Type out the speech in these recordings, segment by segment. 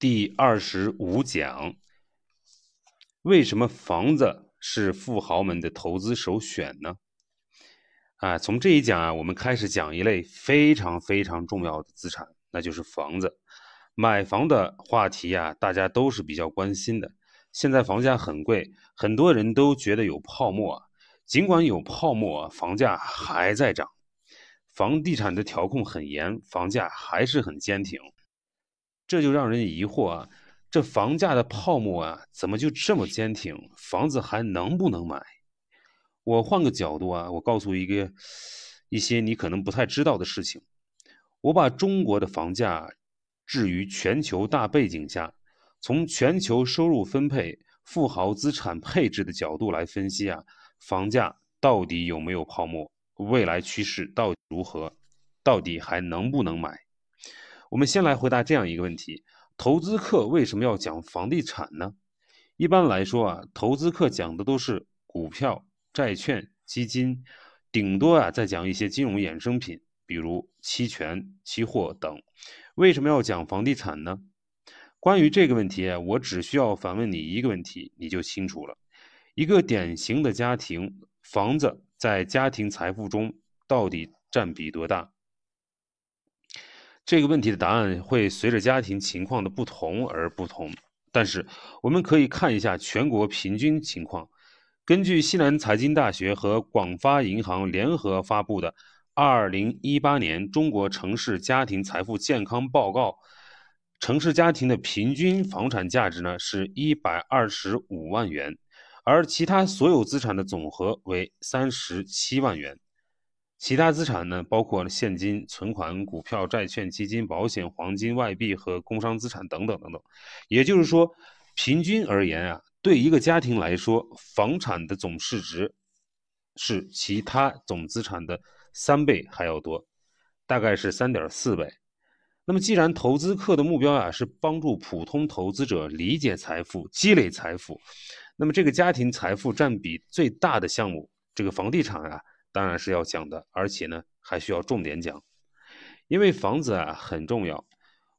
第二十五讲：为什么房子是富豪们的投资首选呢？啊，从这一讲啊，我们开始讲一类非常非常重要的资产，那就是房子。买房的话题啊，大家都是比较关心的。现在房价很贵，很多人都觉得有泡沫。尽管有泡沫，房价还在涨。房地产的调控很严，房价还是很坚挺，这就让人疑惑啊，这房价的泡沫啊，怎么就这么坚挺？房子还能不能买？我换个角度啊，我告诉一个一些你可能不太知道的事情。我把中国的房价置于全球大背景下，从全球收入分配、富豪资产配置的角度来分析啊，房价到底有没有泡沫？未来趋势到底如何？到底还能不能买？我们先来回答这样一个问题：投资课为什么要讲房地产呢？一般来说啊，投资课讲的都是股票、债券、基金，顶多啊再讲一些金融衍生品，比如期权、期货等。为什么要讲房地产呢？关于这个问题，我只需要反问你一个问题，你就清楚了。一个典型的家庭，房子。在家庭财富中到底占比多大？这个问题的答案会随着家庭情况的不同而不同。但是我们可以看一下全国平均情况。根据西南财经大学和广发银行联合发布的《二零一八年中国城市家庭财富健康报告》，城市家庭的平均房产价值呢是一百二十五万元。而其他所有资产的总和为三十七万元，其他资产呢，包括现金、存款、股票、债券、基金、保险、黄金、外币和工商资产等等等等。也就是说，平均而言啊，对一个家庭来说，房产的总市值是其他总资产的三倍还要多，大概是三点四倍。那么，既然投资客的目标啊是帮助普通投资者理解财富、积累财富。那么这个家庭财富占比最大的项目，这个房地产啊，当然是要讲的，而且呢还需要重点讲，因为房子啊很重要。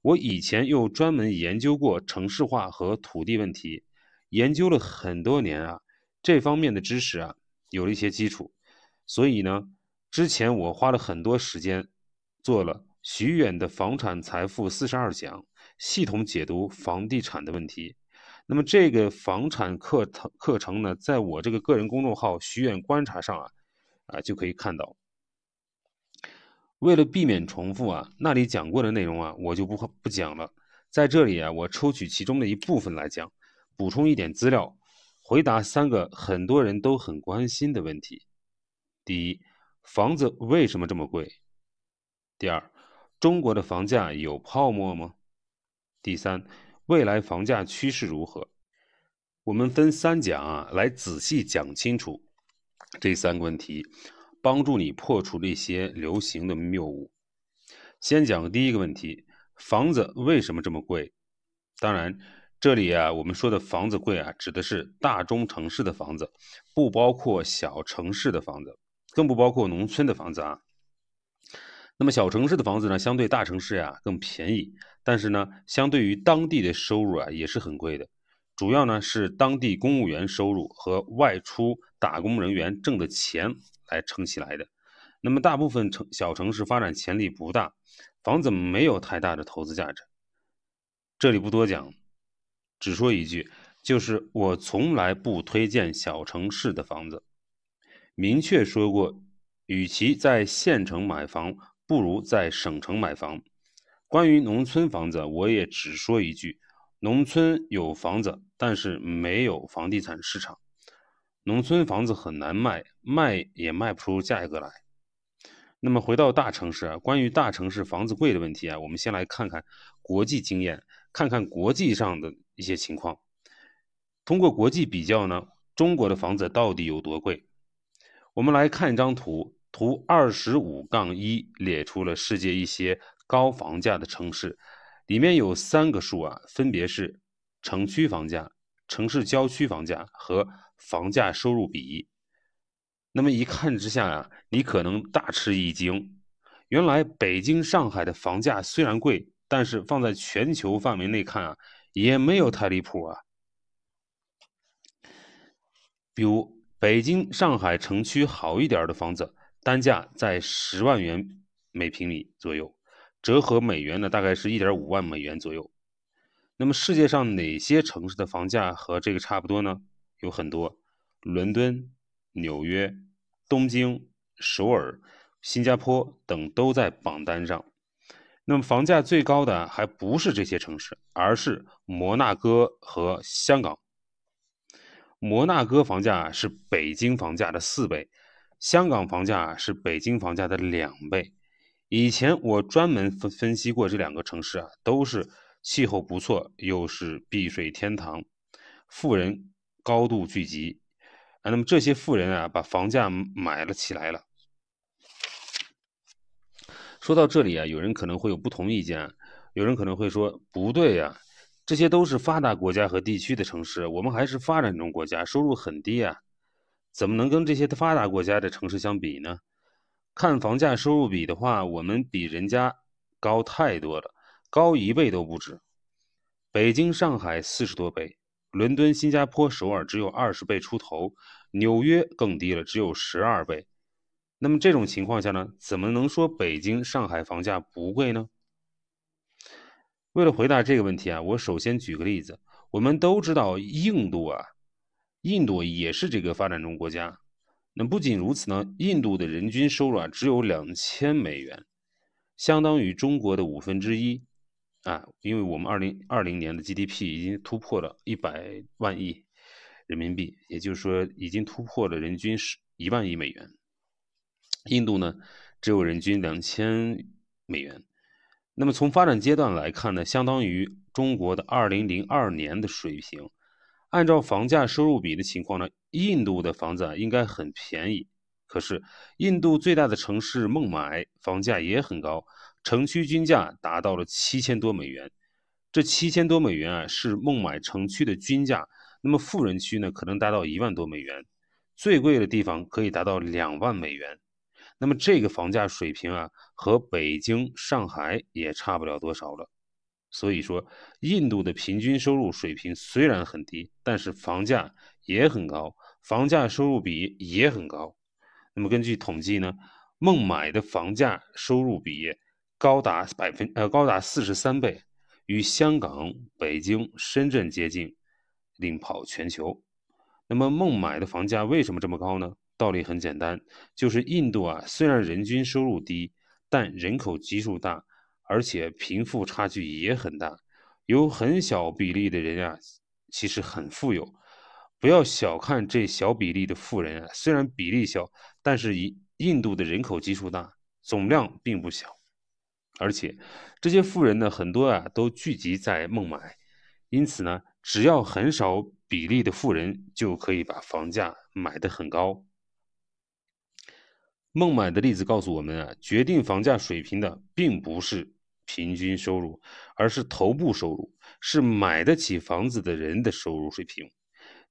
我以前又专门研究过城市化和土地问题，研究了很多年啊，这方面的知识啊有了一些基础，所以呢，之前我花了很多时间做了徐远的房产财富四十二讲，系统解读房地产的问题。那么这个房产课程课程呢，在我这个个人公众号“徐远观察”上啊，啊就可以看到。为了避免重复啊，那里讲过的内容啊，我就不不讲了。在这里啊，我抽取其中的一部分来讲，补充一点资料，回答三个很多人都很关心的问题：第一，房子为什么这么贵？第二，中国的房价有泡沫吗？第三。未来房价趋势如何？我们分三讲啊，来仔细讲清楚这三个问题，帮助你破除那些流行的谬误。先讲第一个问题：房子为什么这么贵？当然，这里啊，我们说的房子贵啊，指的是大中城市的房子，不包括小城市的房子，更不包括农村的房子啊。那么小城市的房子呢，相对大城市呀更便宜。但是呢，相对于当地的收入啊，也是很贵的。主要呢是当地公务员收入和外出打工人员挣的钱来撑起来的。那么大部分城小城市发展潜力不大，房子没有太大的投资价值。这里不多讲，只说一句，就是我从来不推荐小城市的房子。明确说过，与其在县城买房，不如在省城买房。关于农村房子，我也只说一句：农村有房子，但是没有房地产市场。农村房子很难卖，卖也卖不出价格来。那么回到大城市啊，关于大城市房子贵的问题啊，我们先来看看国际经验，看看国际上的一些情况。通过国际比较呢，中国的房子到底有多贵？我们来看一张图，图二十五杠一列出了世界一些。高房价的城市，里面有三个数啊，分别是城区房价、城市郊区房价和房价收入比。那么一看之下啊，你可能大吃一惊，原来北京、上海的房价虽然贵，但是放在全球范围内看啊，也没有太离谱啊。比如北京、上海城区好一点的房子，单价在十万元每平米左右，折合美元呢，大概是一点五万美元左右。那么世界上哪些城市的房价和这个差不多呢？有很多，伦敦、纽约、东京、首尔、新加坡等都在榜单上。那么房价最高的还不是这些城市，而是摩纳哥和香港。摩纳哥房价是北京房价的四倍，香港房价是北京房价的两倍。以前我专门分分析过这两个城市啊，都是气候不错，又是避税天堂，富人高度聚集啊。那么这些富人啊，把房价买了起来了。说到这里啊，有人可能会有不同意见，有人可能会说不对呀。这些都是发达国家和地区的城市，我们还是发展中国家，收入很低啊，怎么能跟这些发达国家的城市相比呢？看房价收入比的话，我们比人家高太多了，高一倍都不止。北京、上海四十多倍，伦敦、新加坡、首尔只有二十倍出头，纽约更低了，只有十二倍。那么这种情况下呢，怎么能说北京、上海房价不贵呢？为了回答这个问题啊，我首先举个例子。我们都知道印度啊，印度也是这个发展中国家。那不仅如此呢，印度的人均收入啊只有两千美元，相当于中国的五分之一啊。因为我们二零二零年的 GDP 已经突破了一百万亿人民币，也就是说已经突破了人均是一万亿美元。印度呢，只有人均两千美元。那么从发展阶段来看呢，相当于中国的二零零二年的水平。按照房价收入比的情况呢，印度的房子啊应该很便宜。可是印度最大的城市孟买房价也很高，城区均价达到了七千多美元。这七千多美元啊是孟买城区的均价。那么富人区呢可能达到一万多美元，最贵的地方可以达到两万美元。那么这个房价水平啊，和北京、上海也差不了多少了。所以说，印度的平均收入水平虽然很低，但是房价也很高，房价收入比也很高。那么根据统计呢，孟买的房价收入比高达百分呃高达四十三倍，与香港、北京、深圳接近，领跑全球。那么孟买的房价为什么这么高呢？道理很简单，就是印度啊，虽然人均收入低，但人口基数大，而且贫富差距也很大，有很小比例的人啊，其实很富有。不要小看这小比例的富人啊，虽然比例小，但是以印度的人口基数大，总量并不小。而且这些富人呢，很多啊都聚集在孟买，因此呢，只要很少比例的富人就可以把房价买得很高。孟买的例子告诉我们啊，决定房价水平的并不是平均收入，而是头部收入，是买得起房子的人的收入水平。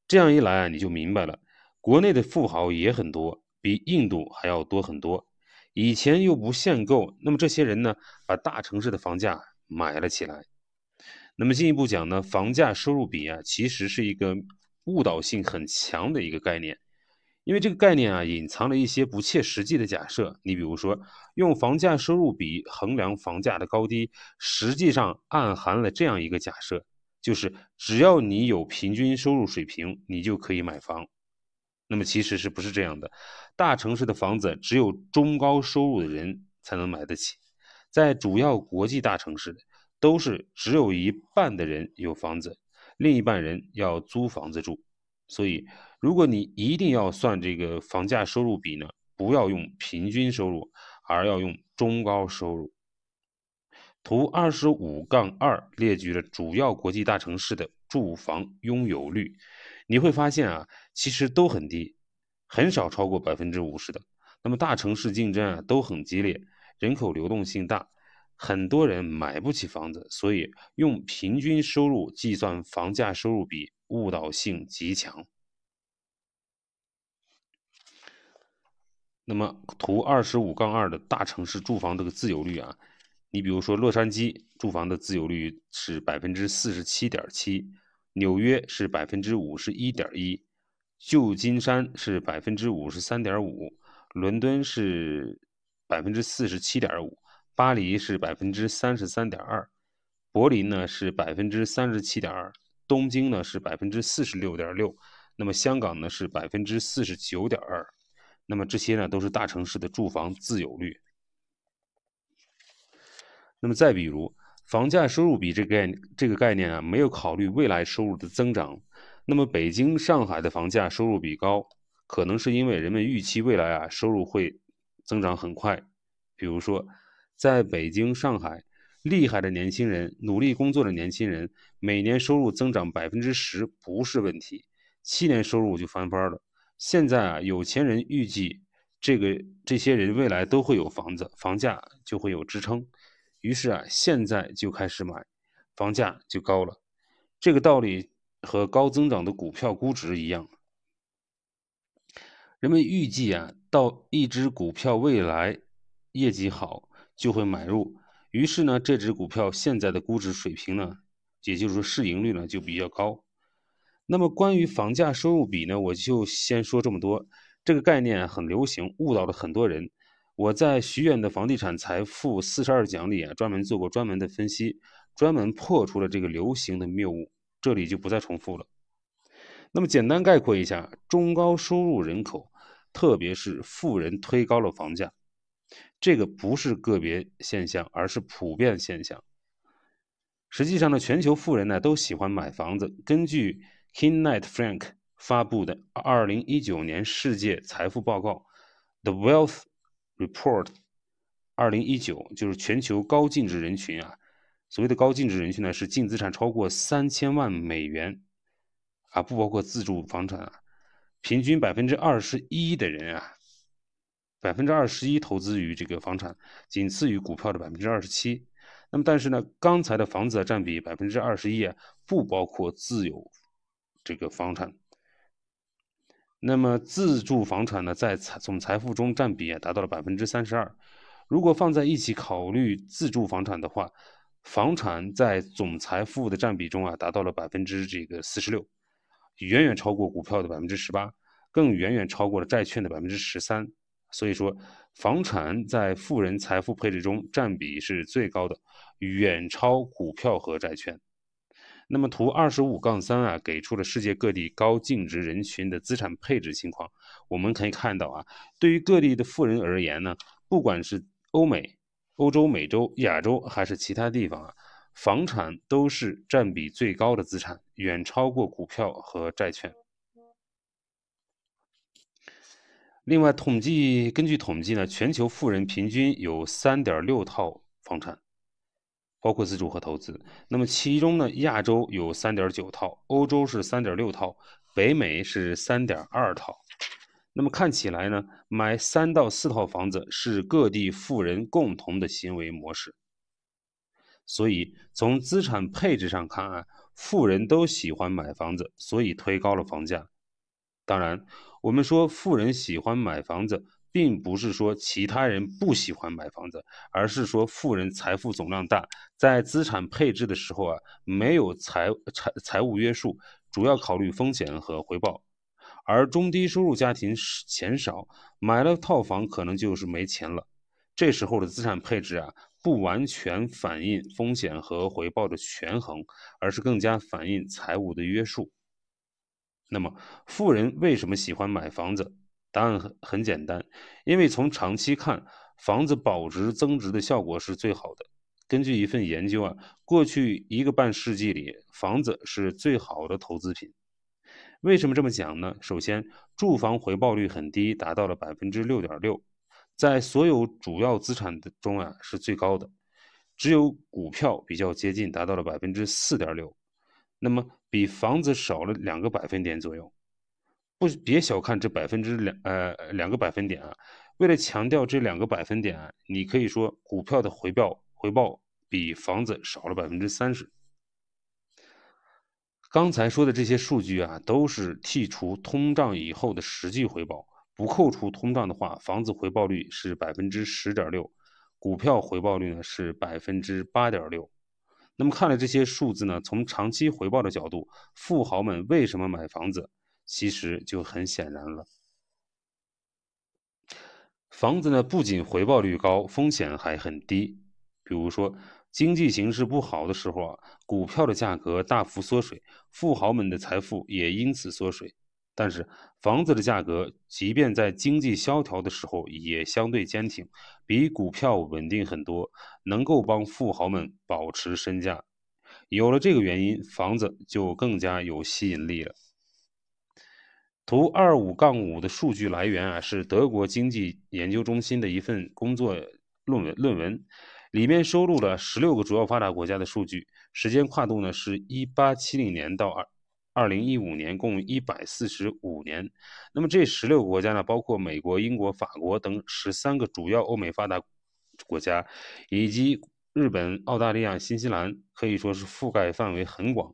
这样一来啊，你就明白了，国内的富豪也很多，比印度还要多很多。以前又不限购，那么这些人呢，把大城市的房价买了起来。那么进一步讲呢，房价收入比啊，其实是一个误导性很强的一个概念。因为这个概念啊，隐藏了一些不切实际的假设。你比如说，用房价收入比衡量房价的高低，实际上暗含了这样一个假设，就是只要你有平均收入水平，你就可以买房。那么其实是不是这样的？大城市的房子只有中高收入的人才能买得起，在主要国际大城市，都是只有一半的人有房子，另一半人要租房子住。所以，如果你一定要算这个房价收入比呢，不要用平均收入，而要用中高收入。图二十五杠二列举了主要国际大城市的住房拥有率，你会发现啊，其实都很低，很少超过百分之五十的。那么大城市竞争啊都很激烈，人口流动性大，很多人买不起房子，所以用平均收入计算房价收入比。误导性极强。那么，图二十五杠二的大城市住房这个自有率啊，你比如说洛杉矶住房的自有率是百分之四十七点七，纽约是百分之五十一点一，旧金山是百分之五十三点五，伦敦是百分之四十七点五，巴黎是百分之三十三点二，柏林呢是百分之三十七点二，东京呢是百分之四十六点六，那么香港呢是百分之四十九点二。那么这些呢，都是大城市的住房自有率。那么再比如，房价收入比这个概这个概念啊，没有考虑未来收入的增长。那么北京、上海的房价收入比高，可能是因为人们预期未来啊收入会增长很快。比如说，在北京、上海，厉害的年轻人、努力工作的年轻人，每年收入增长百分之十不是问题，七年收入就翻番了。现在啊，有钱人预计这个这些人未来都会有房子，房价就会有支撑，于是啊，现在就开始买，房价就高了。这个道理和高增长的股票估值一样，人们预计啊，到一只股票未来业绩好就会买入，于是呢，这只股票现在的估值水平呢，也就是说市盈率呢就比较高。那么关于房价收入比呢，我就先说这么多。这个概念很流行，误导了很多人。我在徐远的房地产财富四十二讲里啊，专门做过专门的分析，专门破除了这个流行的谬误，这里就不再重复了。那么简单概括一下，中高收入人口，特别是富人推高了房价，这个不是个别现象，而是普遍现象。实际上呢，全球富人呢都喜欢买房子。根据 Knight Frank 发布的二零一九年世界财富报告，The Wealth Report 二零一九就是全球高净值人群啊。所谓的高净值人群呢，是净资产超过三千万美元啊，不包括自住房产啊。平均百分之二十一的人啊，百分之二十一投资于这个房产，仅次于股票的百分之二十七。那么，但是呢，刚才的房子占比百分之二十一啊，不包括自有。这个房产，那么自住房产呢，在财总财富中占比啊达到了百分之三十二。如果放在一起考虑自住房产的话，房产在总财富的占比中啊达到了百分之这个四十六，远远超过股票的百分之十八，更远远超过了债券的百分之十三。所以说，房产在富人财富配置中占比是最高的，远超股票和债券。那么图二十五杠三啊，给出了世界各地高净值人群的资产配置情况。我们可以看到啊，对于各地的富人而言呢，不管是欧美、欧洲、美洲、亚洲还是其他地方啊，房产都是占比最高的资产，远超过股票和债券。另外，统计根据统计呢，全球富人平均有三点六套房产。包括自住和投资，那么其中呢，亚洲有三点九套，欧洲是三点六套，北美是三点二套。那么看起来呢，买三到四套房子是各地富人共同的行为模式。所以从资产配置上看啊，富人都喜欢买房子，所以推高了房价。当然，我们说富人喜欢买房子。并不是说其他人不喜欢买房子，而是说富人财富总量大，在资产配置的时候啊，没有财财财务约束，主要考虑风险和回报；而中低收入家庭钱少，买了套房可能就是没钱了。这时候的资产配置啊，不完全反映风险和回报的权衡，而是更加反映财务的约束。那么，富人为什么喜欢买房子？答案很很简单，因为从长期看，房子保值增值的效果是最好的。根据一份研究啊，过去一个半世纪里，房子是最好的投资品。为什么这么讲呢？首先，住房回报率很低，达到了百分之六点六，在所有主要资产的中啊是最高的，只有股票比较接近，达到了百分之四点六，那么比房子少了两个百分点左右。不，别小看这百分之两，呃，两个百分点啊。为了强调这两个百分点啊，你可以说股票的回报回报比房子少了百分之三十。刚才说的这些数据啊，都是剔除通胀以后的实际回报，不扣除通胀的话，房子回报率是百分之十点六，股票回报率呢是百分之八点六。那么看了这些数字呢，从长期回报的角度，富豪们为什么买房子，其实就很显然了。房子呢不仅回报率高，风险还很低。比如说，经济形势不好的时候啊，股票的价格大幅缩水，富豪们的财富也因此缩水。但是房子的价格，即便在经济萧条的时候，也相对坚挺，比股票稳定很多，能够帮富豪们保持身价。有了这个原因，房子就更加有吸引力了。图二五杠五的数据来源啊，是德国经济研究中心的一份工作论文论文。里面收录了十六个主要发达国家的数据，时间跨度呢是一八七零年到二二零一五年，共一百四十五年。那么这十六个国家呢，包括美国、英国、法国等十三个主要欧美发达国家，以及日本、澳大利亚、新西兰，可以说是覆盖范围很广。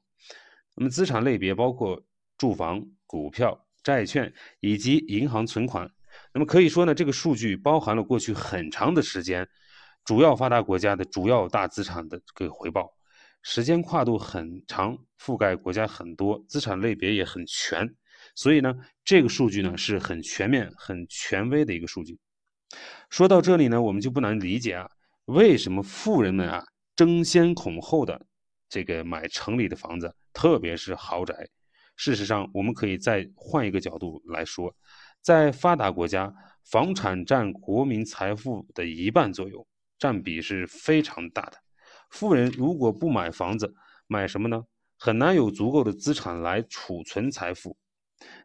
那么资产类别包括住房、股票、债券以及银行存款。那么可以说呢，这个数据包含了过去很长的时间。主要发达国家的主要大资产的这个回报，时间跨度很长，覆盖国家很多，资产类别也很全，所以呢，这个数据呢是很全面、很权威的一个数据。说到这里呢，我们就不难理解啊，为什么富人们啊争先恐后的这个买城里的房子，特别是豪宅。事实上，我们可以再换一个角度来说，在发达国家，房产占国民财富的一半左右。占比是非常大的。富人如果不买房子，买什么呢？很难有足够的资产来储存财富。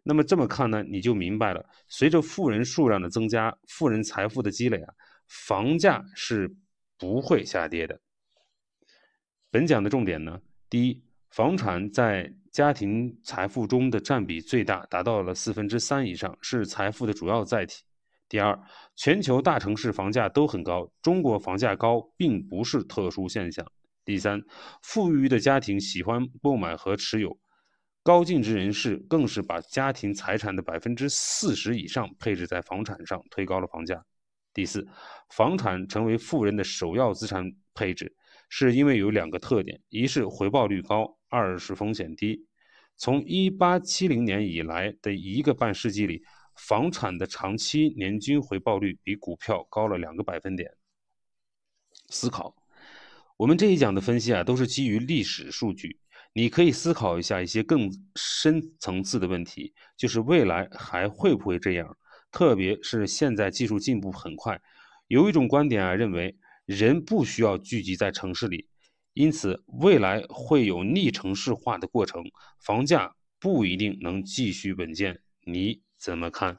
那么这么看呢，你就明白了。随着富人数量的增加，富人财富的积累啊，房价是不会下跌的。本讲的重点呢，第一，房产在家庭财富中的占比最大，达到了四分之三以上，是财富的主要载体。第二，全球大城市房价都很高，中国房价高并不是特殊现象。第三，富裕的家庭喜欢购买和持有，高净值人士更是把家庭财产的百分之四十以上配置在房产上，推高了房价。第四，房产成为富人的首要资产配置，是因为有两个特点：一是回报率高，二是风险低。从一八七零年以来的一个半世纪里。房产的长期年均回报率比股票高了两个百分点。思考，我们这一讲的分析啊，都是基于历史数据。你可以思考一下一些更深层次的问题，就是未来还会不会这样？特别是现在技术进步很快，有一种观点啊，认为人不需要聚集在城市里，因此未来会有逆城市化的过程，房价不一定能继续稳健。你？怎么看？